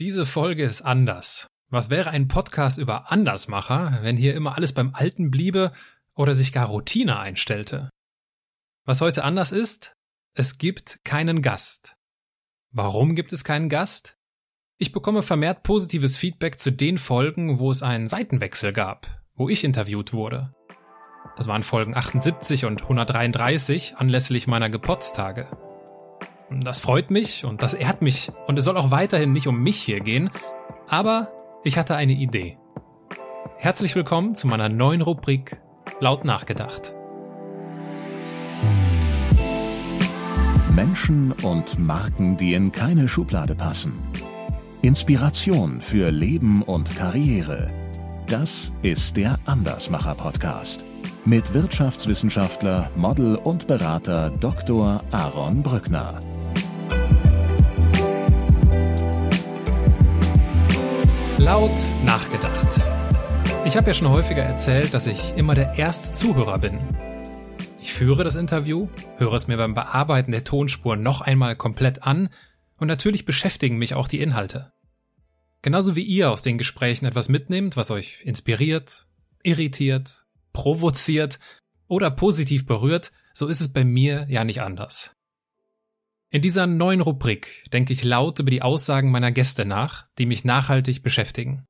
Diese Folge ist anders. Was wäre ein Podcast über Andersmacher, wenn hier immer alles beim Alten bliebe oder sich gar Routine einstellte? Was heute anders ist, es gibt keinen Gast. Warum gibt es keinen Gast? Ich bekomme vermehrt positives Feedback zu den Folgen, wo es einen Seitenwechsel gab, wo ich interviewt wurde. Das waren Folgen 78 und 133 anlässlich meiner Geburtstage. Das freut mich und das ehrt mich und es soll auch weiterhin nicht um mich hier gehen, aber ich hatte eine Idee. Herzlich willkommen zu meiner neuen Rubrik Laut nachgedacht. Menschen und Marken, die in keine Schublade passen. Inspiration für Leben und Karriere. Das ist der Andersmacher Podcast mit Wirtschaftswissenschaftler, Model und Berater Dr. Aaron Brückner. Laut nachgedacht. Ich habe ja schon häufiger erzählt, dass ich immer der erste Zuhörer bin. Ich führe das Interview, höre es mir beim Bearbeiten der Tonspur noch einmal komplett an und natürlich beschäftigen mich auch die Inhalte. Genauso wie ihr aus den Gesprächen etwas mitnehmt, was euch inspiriert, irritiert, provoziert oder positiv berührt, so ist es bei mir ja nicht anders. In dieser neuen Rubrik denke ich laut über die Aussagen meiner Gäste nach, die mich nachhaltig beschäftigen.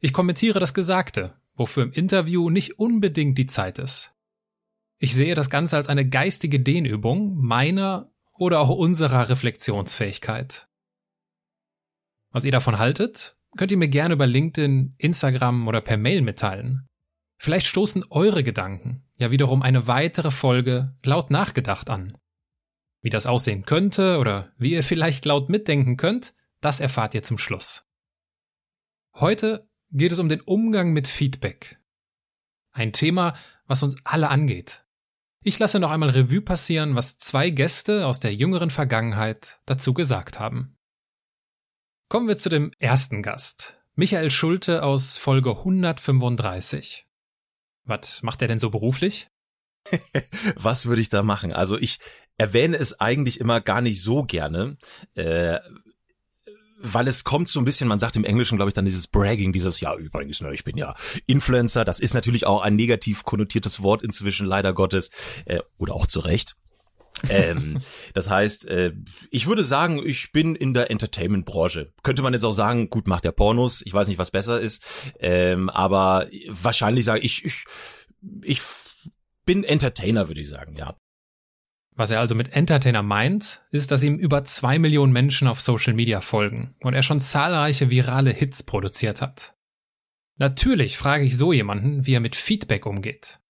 Ich kommentiere das Gesagte, wofür im Interview nicht unbedingt die Zeit ist. Ich sehe das Ganze als eine geistige Dehnübung meiner oder auch unserer Reflexionsfähigkeit. Was ihr davon haltet, könnt ihr mir gerne über LinkedIn, Instagram oder per Mail mitteilen. Vielleicht stoßen eure Gedanken ja wiederum eine weitere Folge laut nachgedacht an. Wie das aussehen könnte oder wie ihr vielleicht laut mitdenken könnt, das erfahrt ihr zum Schluss. Heute geht es um den Umgang mit Feedback. Ein Thema, was uns alle angeht. Ich lasse noch einmal Revue passieren, was zwei Gäste aus der jüngeren Vergangenheit dazu gesagt haben. Kommen wir zu dem ersten Gast, Michael Schulte aus Folge 135. Was macht er denn so beruflich? Was würde ich da machen? Also ich erwähne es eigentlich immer gar nicht so gerne, äh, weil es kommt so ein bisschen, man sagt im Englischen, glaube ich, dann dieses Bragging, dieses, ja, übrigens, ne, ich bin ja Influencer. Das ist natürlich auch ein negativ konnotiertes Wort inzwischen, leider Gottes, äh, oder auch zu Recht. Ähm, das heißt, äh, ich würde sagen, ich bin in der Entertainment-Branche. Könnte man jetzt auch sagen, gut, macht der Pornos. Ich weiß nicht, was besser ist. Ähm, aber wahrscheinlich sage ich, ich, ich bin Entertainer, würde ich sagen, ja. Was er also mit Entertainer meint, ist, dass ihm über zwei Millionen Menschen auf Social Media folgen und er schon zahlreiche virale Hits produziert hat. Natürlich frage ich so jemanden, wie er mit Feedback umgeht.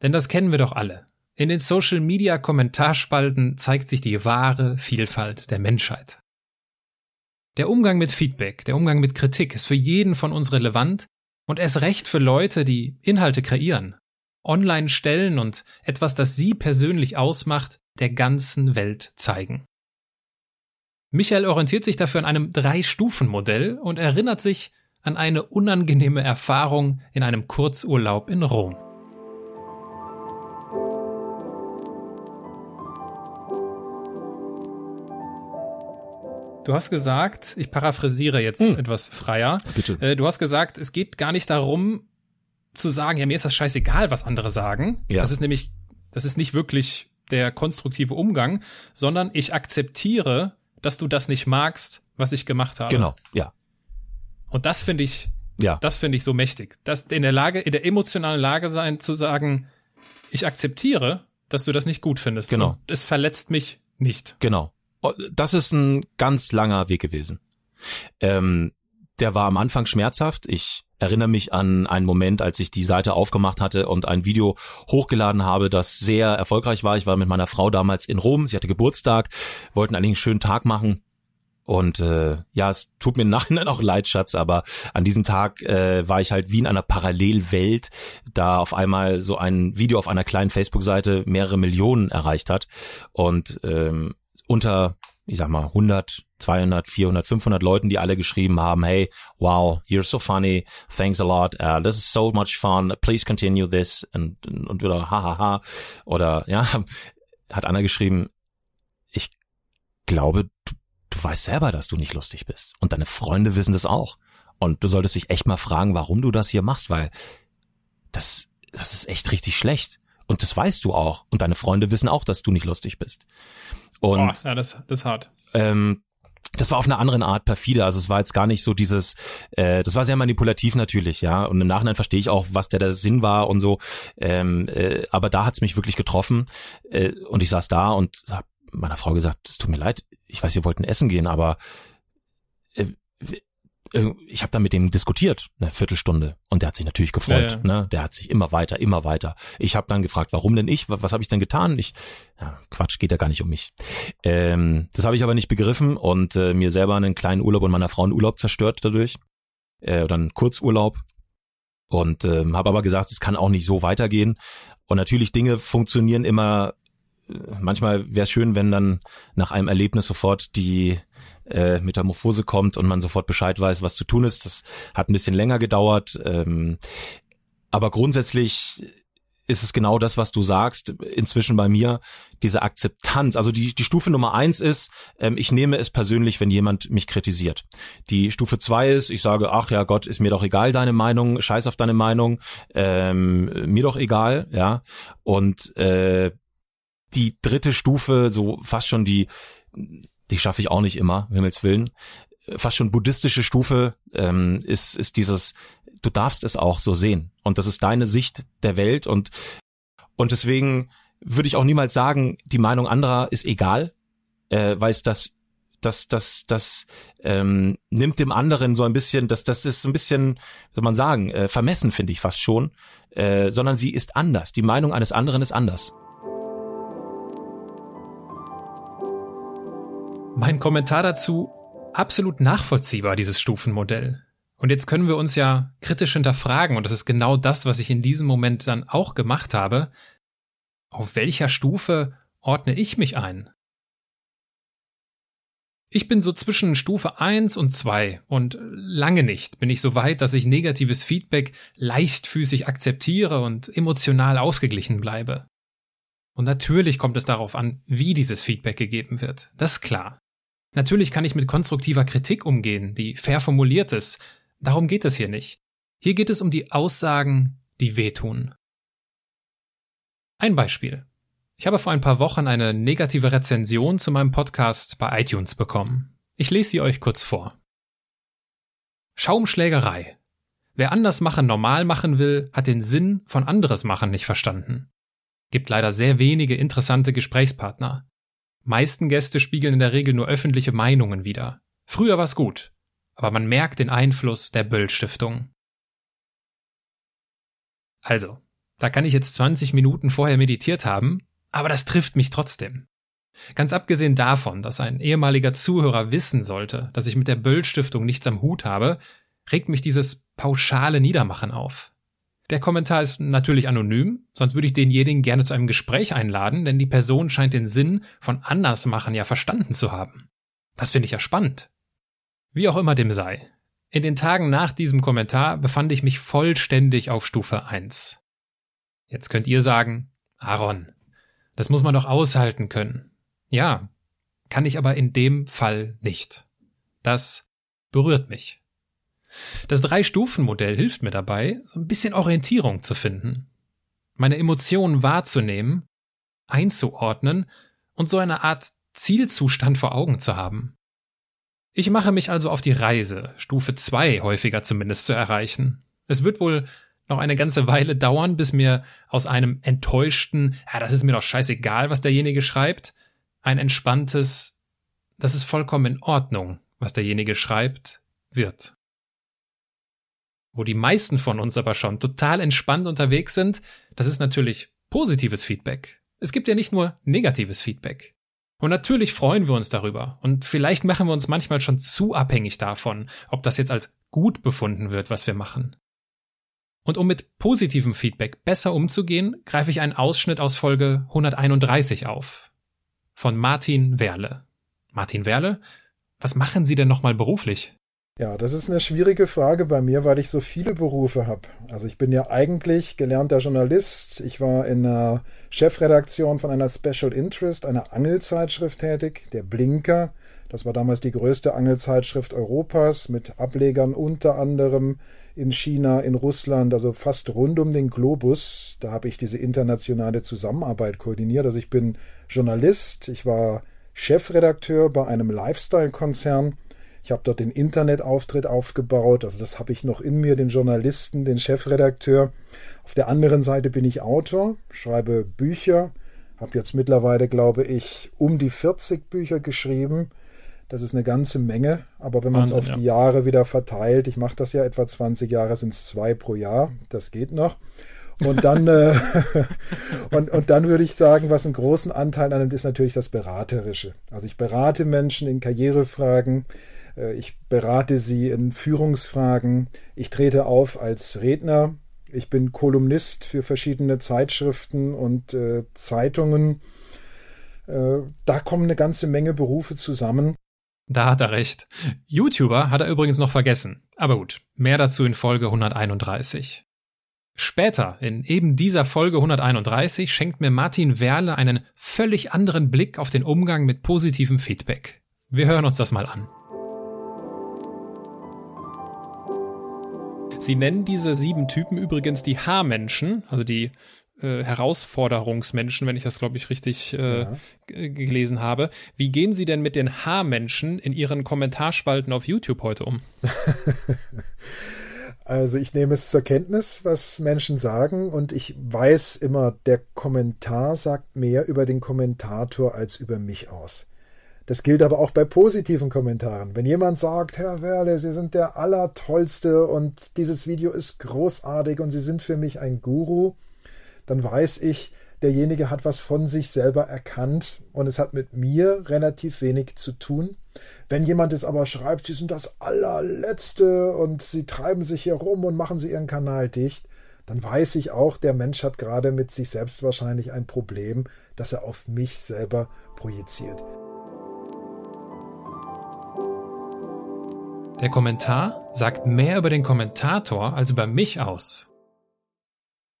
Denn das kennen wir doch alle. In den Social Media Kommentarspalten zeigt sich die wahre Vielfalt der Menschheit. Der Umgang mit Feedback, der Umgang mit Kritik ist für jeden von uns relevant und erst recht für Leute, die Inhalte kreieren, online stellen und etwas, das sie persönlich ausmacht, der ganzen Welt zeigen. Michael orientiert sich dafür an einem Drei-Stufen-Modell und erinnert sich an eine unangenehme Erfahrung in einem Kurzurlaub in Rom. Du hast gesagt, ich paraphrasiere jetzt hm. etwas freier. Bitte. Äh, du hast gesagt, es geht gar nicht darum, zu sagen, ja, mir ist das scheißegal, was andere sagen. Ja. Das ist nämlich, das ist nicht wirklich der konstruktive Umgang, sondern ich akzeptiere, dass du das nicht magst, was ich gemacht habe. Genau, ja. Und das finde ich, ja. das finde ich so mächtig. Das in der Lage, in der emotionalen Lage sein, zu sagen, ich akzeptiere, dass du das nicht gut findest. Genau. Es verletzt mich nicht. Genau. Oh, das ist ein ganz langer Weg gewesen. Ähm, der war am Anfang schmerzhaft. Ich erinnere mich an einen Moment, als ich die Seite aufgemacht hatte und ein Video hochgeladen habe, das sehr erfolgreich war. Ich war mit meiner Frau damals in Rom, sie hatte Geburtstag, wollten einen schönen Tag machen. Und äh, ja, es tut mir im Nachhinein auch leid, Schatz, aber an diesem Tag äh, war ich halt wie in einer Parallelwelt, da auf einmal so ein Video auf einer kleinen Facebook-Seite mehrere Millionen erreicht hat. Und ähm, unter, ich sag mal, 100, 200, 400, 500 Leuten, die alle geschrieben haben, hey, wow, you're so funny, thanks a lot, uh, this is so much fun, please continue this und, und wieder hahaha oder ja, hat Anna geschrieben, ich glaube, du, du weißt selber, dass du nicht lustig bist. Und deine Freunde wissen das auch. Und du solltest dich echt mal fragen, warum du das hier machst, weil das, das ist echt richtig schlecht. Und das weißt du auch. Und deine Freunde wissen auch, dass du nicht lustig bist. Und, Boah, ja, das, das ist hart. Ähm, das war auf eine andere Art perfide. Also es war jetzt gar nicht so dieses, äh, das war sehr manipulativ natürlich, ja. Und im Nachhinein verstehe ich auch, was der, der Sinn war und so. Ähm, äh, aber da hat's mich wirklich getroffen. Äh, und ich saß da und habe meiner Frau gesagt, es tut mir leid, ich weiß, wir wollten essen gehen, aber äh, ich habe da mit dem diskutiert, eine Viertelstunde, und der hat sich natürlich gefreut. Ja, ja. Ne? Der hat sich immer weiter, immer weiter. Ich habe dann gefragt, warum denn ich? Was, was habe ich denn getan? Ich, ja, Quatsch, geht ja gar nicht um mich. Ähm, das habe ich aber nicht begriffen und äh, mir selber einen kleinen Urlaub und meiner Frau einen Urlaub zerstört dadurch. Äh, oder einen Kurzurlaub. Und ähm, habe aber gesagt, es kann auch nicht so weitergehen. Und natürlich Dinge funktionieren immer äh, manchmal wäre es schön, wenn dann nach einem Erlebnis sofort die äh, Metamorphose kommt und man sofort Bescheid weiß, was zu tun ist. Das hat ein bisschen länger gedauert. Ähm, aber grundsätzlich ist es genau das, was du sagst, inzwischen bei mir, diese Akzeptanz. Also die, die Stufe Nummer eins ist, ähm, ich nehme es persönlich, wenn jemand mich kritisiert. Die Stufe zwei ist, ich sage, ach ja Gott, ist mir doch egal deine Meinung, scheiß auf deine Meinung, ähm, mir doch egal, ja. Und äh, die dritte Stufe, so fast schon die, die schaffe ich auch nicht immer, Himmels Willen. Fast schon buddhistische Stufe ähm, ist, ist dieses, du darfst es auch so sehen. Und das ist deine Sicht der Welt und, und deswegen würde ich auch niemals sagen, die Meinung anderer ist egal, äh, weil es das das, das, das ähm, nimmt dem anderen so ein bisschen, das, das ist ein bisschen, soll man sagen, äh, vermessen, finde ich fast schon, äh, sondern sie ist anders. Die Meinung eines anderen ist anders. Mein Kommentar dazu, absolut nachvollziehbar, dieses Stufenmodell. Und jetzt können wir uns ja kritisch hinterfragen, und das ist genau das, was ich in diesem Moment dann auch gemacht habe. Auf welcher Stufe ordne ich mich ein? Ich bin so zwischen Stufe 1 und 2 und lange nicht bin ich so weit, dass ich negatives Feedback leichtfüßig akzeptiere und emotional ausgeglichen bleibe. Und natürlich kommt es darauf an, wie dieses Feedback gegeben wird. Das ist klar. Natürlich kann ich mit konstruktiver Kritik umgehen, die fair formuliert ist. Darum geht es hier nicht. Hier geht es um die Aussagen, die wehtun. Ein Beispiel. Ich habe vor ein paar Wochen eine negative Rezension zu meinem Podcast bei iTunes bekommen. Ich lese sie euch kurz vor. Schaumschlägerei. Wer anders machen normal machen will, hat den Sinn von anderes machen nicht verstanden. Gibt leider sehr wenige interessante Gesprächspartner. Meisten Gäste spiegeln in der Regel nur öffentliche Meinungen wider. Früher war's gut, aber man merkt den Einfluss der Böll-Stiftung. Also, da kann ich jetzt 20 Minuten vorher meditiert haben, aber das trifft mich trotzdem. Ganz abgesehen davon, dass ein ehemaliger Zuhörer wissen sollte, dass ich mit der Böll-Stiftung nichts am Hut habe, regt mich dieses pauschale Niedermachen auf. Der Kommentar ist natürlich anonym, sonst würde ich denjenigen gerne zu einem Gespräch einladen, denn die Person scheint den Sinn von Andersmachen ja verstanden zu haben. Das finde ich ja spannend. Wie auch immer dem sei. In den Tagen nach diesem Kommentar befand ich mich vollständig auf Stufe 1. Jetzt könnt ihr sagen, Aaron, das muss man doch aushalten können. Ja, kann ich aber in dem Fall nicht. Das berührt mich. Das Drei-Stufen-Modell hilft mir dabei, so ein bisschen Orientierung zu finden, meine Emotionen wahrzunehmen, einzuordnen und so eine Art Zielzustand vor Augen zu haben. Ich mache mich also auf die Reise, Stufe 2 häufiger zumindest zu erreichen. Es wird wohl noch eine ganze Weile dauern, bis mir aus einem enttäuschten, ja, das ist mir doch scheißegal, was derjenige schreibt, ein entspanntes, das ist vollkommen in Ordnung, was derjenige schreibt, wird wo die meisten von uns aber schon total entspannt unterwegs sind, das ist natürlich positives Feedback. Es gibt ja nicht nur negatives Feedback. Und natürlich freuen wir uns darüber. Und vielleicht machen wir uns manchmal schon zu abhängig davon, ob das jetzt als gut befunden wird, was wir machen. Und um mit positivem Feedback besser umzugehen, greife ich einen Ausschnitt aus Folge 131 auf. Von Martin Werle. Martin Werle? Was machen Sie denn nochmal beruflich? Ja, das ist eine schwierige Frage bei mir, weil ich so viele Berufe habe. Also ich bin ja eigentlich gelernter Journalist. Ich war in der Chefredaktion von einer Special Interest, einer Angelzeitschrift tätig, der Blinker. Das war damals die größte Angelzeitschrift Europas mit Ablegern unter anderem in China, in Russland, also fast rund um den Globus. Da habe ich diese internationale Zusammenarbeit koordiniert. Also ich bin Journalist, ich war Chefredakteur bei einem Lifestyle-Konzern. Ich habe dort den Internetauftritt aufgebaut, also das habe ich noch in mir, den Journalisten, den Chefredakteur. Auf der anderen Seite bin ich Autor, schreibe Bücher, habe jetzt mittlerweile, glaube ich, um die 40 Bücher geschrieben das ist eine ganze Menge, aber wenn man es auf ja. die Jahre wieder verteilt, ich mache das ja etwa 20 Jahre, sind es zwei pro Jahr, das geht noch. Und dann, äh, und, und dann würde ich sagen, was einen großen Anteil annimmt, ist natürlich das Beraterische. Also ich berate Menschen in Karrierefragen, ich berate sie in Führungsfragen, ich trete auf als Redner, ich bin Kolumnist für verschiedene Zeitschriften und äh, Zeitungen. Äh, da kommen eine ganze Menge Berufe zusammen. Da hat er recht. YouTuber hat er übrigens noch vergessen. Aber gut, mehr dazu in Folge 131. Später, in eben dieser Folge 131, schenkt mir Martin Werle einen völlig anderen Blick auf den Umgang mit positivem Feedback. Wir hören uns das mal an. Sie nennen diese sieben Typen übrigens die Haarmenschen, also die äh, Herausforderungsmenschen, wenn ich das, glaube ich, richtig äh, ja. gelesen habe. Wie gehen Sie denn mit den Haarmenschen in Ihren Kommentarspalten auf YouTube heute um? Also ich nehme es zur Kenntnis, was Menschen sagen und ich weiß immer, der Kommentar sagt mehr über den Kommentator als über mich aus. Das gilt aber auch bei positiven Kommentaren. Wenn jemand sagt, Herr Werle, Sie sind der Allertollste und dieses Video ist großartig und Sie sind für mich ein Guru, dann weiß ich, derjenige hat was von sich selber erkannt und es hat mit mir relativ wenig zu tun. Wenn jemand es aber schreibt, sie sind das allerletzte und sie treiben sich hier rum und machen sie ihren Kanal dicht, dann weiß ich auch, der Mensch hat gerade mit sich selbst wahrscheinlich ein Problem, das er auf mich selber projiziert. Der Kommentar sagt mehr über den Kommentator als über mich aus.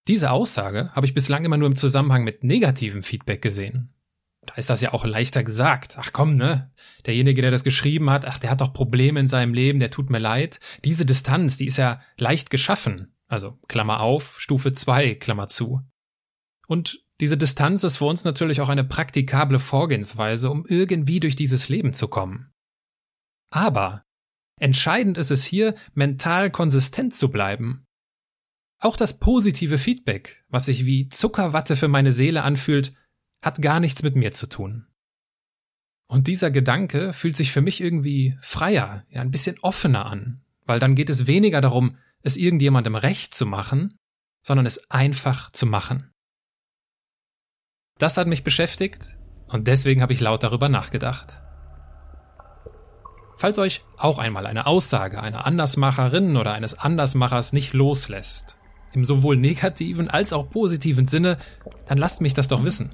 Diese Aussage habe ich bislang immer nur im Zusammenhang mit negativem Feedback gesehen. Da ist das ja auch leichter gesagt. Ach komm, ne? Derjenige, der das geschrieben hat, ach, der hat doch Probleme in seinem Leben, der tut mir leid. Diese Distanz, die ist ja leicht geschaffen. Also, Klammer auf, Stufe 2, Klammer zu. Und diese Distanz ist für uns natürlich auch eine praktikable Vorgehensweise, um irgendwie durch dieses Leben zu kommen. Aber entscheidend ist es hier, mental konsistent zu bleiben auch das positive Feedback, was sich wie Zuckerwatte für meine Seele anfühlt, hat gar nichts mit mir zu tun. Und dieser Gedanke fühlt sich für mich irgendwie freier, ja, ein bisschen offener an, weil dann geht es weniger darum, es irgendjemandem recht zu machen, sondern es einfach zu machen. Das hat mich beschäftigt und deswegen habe ich laut darüber nachgedacht. Falls euch auch einmal eine Aussage einer Andersmacherin oder eines Andersmachers nicht loslässt im sowohl negativen als auch positiven Sinne, dann lasst mich das doch wissen.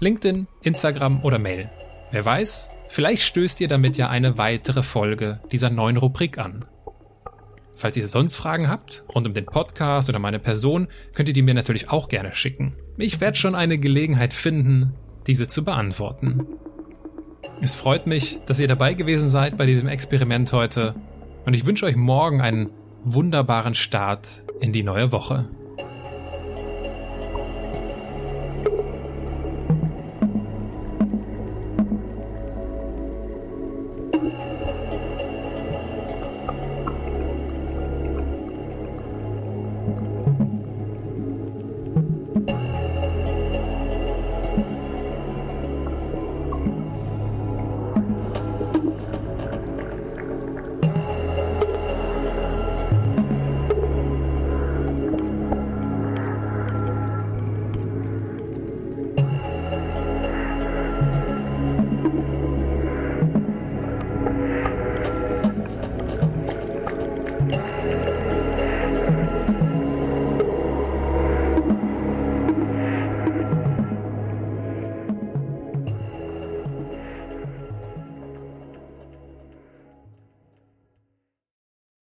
LinkedIn, Instagram oder Mail. Wer weiß, vielleicht stößt ihr damit ja eine weitere Folge dieser neuen Rubrik an. Falls ihr sonst Fragen habt, rund um den Podcast oder meine Person, könnt ihr die mir natürlich auch gerne schicken. Ich werde schon eine Gelegenheit finden, diese zu beantworten. Es freut mich, dass ihr dabei gewesen seid bei diesem Experiment heute und ich wünsche euch morgen einen wunderbaren Start in die neue Woche.